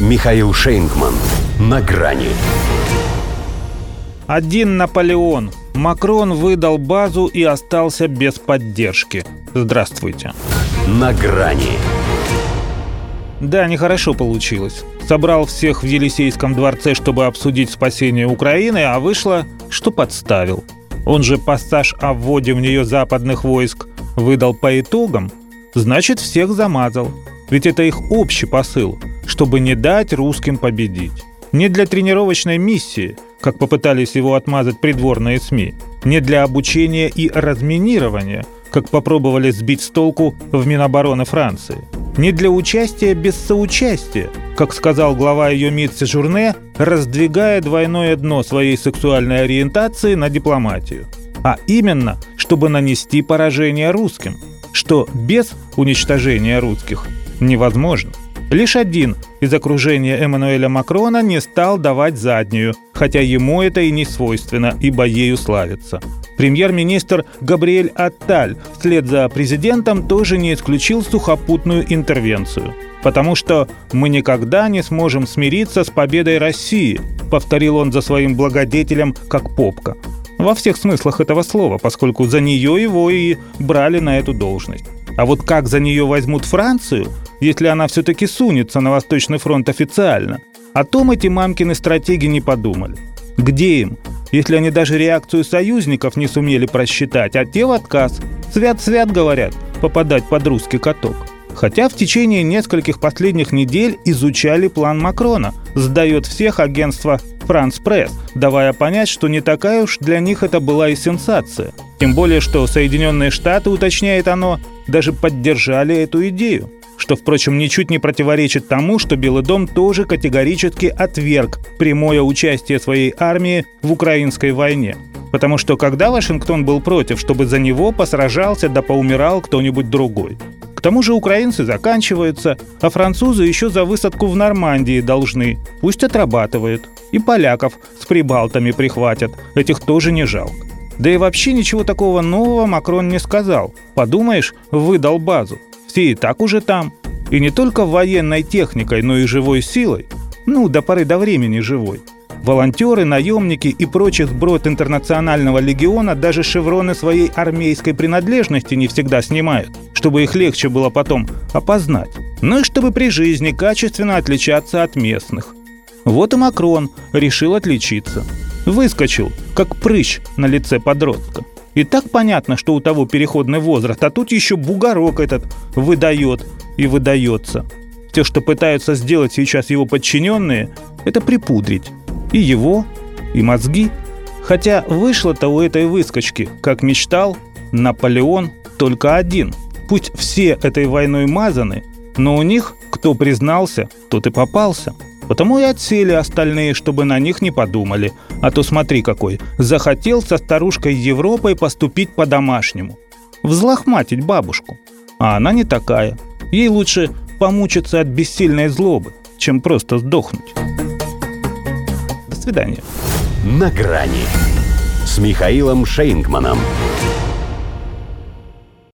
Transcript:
Михаил Шейнгман. На грани. Один Наполеон. Макрон выдал базу и остался без поддержки. Здравствуйте. На грани. Да, нехорошо получилось. Собрал всех в Елисейском дворце, чтобы обсудить спасение Украины, а вышло, что подставил. Он же пассаж о вводе в нее западных войск выдал по итогам, значит, всех замазал. Ведь это их общий посыл, чтобы не дать русским победить. Не для тренировочной миссии, как попытались его отмазать придворные СМИ, не для обучения и разминирования, как попробовали сбить с толку в Минобороны Франции, не для участия без соучастия, как сказал глава ее МИД Сежурне, раздвигая двойное дно своей сексуальной ориентации на дипломатию. А именно, чтобы нанести поражение русским, что без уничтожения русских невозможно. Лишь один из окружения Эммануэля Макрона не стал давать заднюю, хотя ему это и не свойственно, ибо ею славится. Премьер-министр Габриэль Атталь вслед за президентом тоже не исключил сухопутную интервенцию. «Потому что мы никогда не сможем смириться с победой России», повторил он за своим благодетелем как попка. Во всех смыслах этого слова, поскольку за нее его и брали на эту должность. А вот как за нее возьмут Францию, если она все-таки сунется на Восточный фронт официально? О том эти мамкины стратеги не подумали. Где им, если они даже реакцию союзников не сумели просчитать, а те в отказ? Свят-свят, говорят, попадать под русский каток. Хотя в течение нескольких последних недель изучали план Макрона, сдает всех агентство «Франс Пресс», давая понять, что не такая уж для них это была и сенсация. Тем более, что Соединенные Штаты, уточняет оно, даже поддержали эту идею что, впрочем, ничуть не противоречит тому, что Белый дом тоже категорически отверг прямое участие своей армии в украинской войне. Потому что когда Вашингтон был против, чтобы за него посражался да поумирал кто-нибудь другой? К тому же украинцы заканчиваются, а французы еще за высадку в Нормандии должны. Пусть отрабатывают. И поляков с прибалтами прихватят. Этих тоже не жалко. Да и вообще ничего такого нового Макрон не сказал. Подумаешь, выдал базу. Все и так уже там. И не только военной техникой, но и живой силой. Ну, до поры до времени живой. Волонтеры, наемники и прочий сброд интернационального легиона даже шевроны своей армейской принадлежности не всегда снимают, чтобы их легче было потом опознать. Ну и чтобы при жизни качественно отличаться от местных. Вот и Макрон решил отличиться. Выскочил, как прыщ на лице подростка. И так понятно, что у того переходный возраст, а тут еще бугорок этот выдает и выдается. Все, что пытаются сделать сейчас его подчиненные, это припудрить. И его, и мозги. Хотя вышло-то у этой выскочки, как мечтал, Наполеон только один. Пусть все этой войной мазаны, но у них, кто признался, тот и попался. Потому и отсели остальные, чтобы на них не подумали. А то смотри какой, захотел со старушкой Европой поступить по-домашнему. Взлохматить бабушку. А она не такая. Ей лучше помучиться от бессильной злобы, чем просто сдохнуть свидания. На грани с Михаилом Шейнгманом.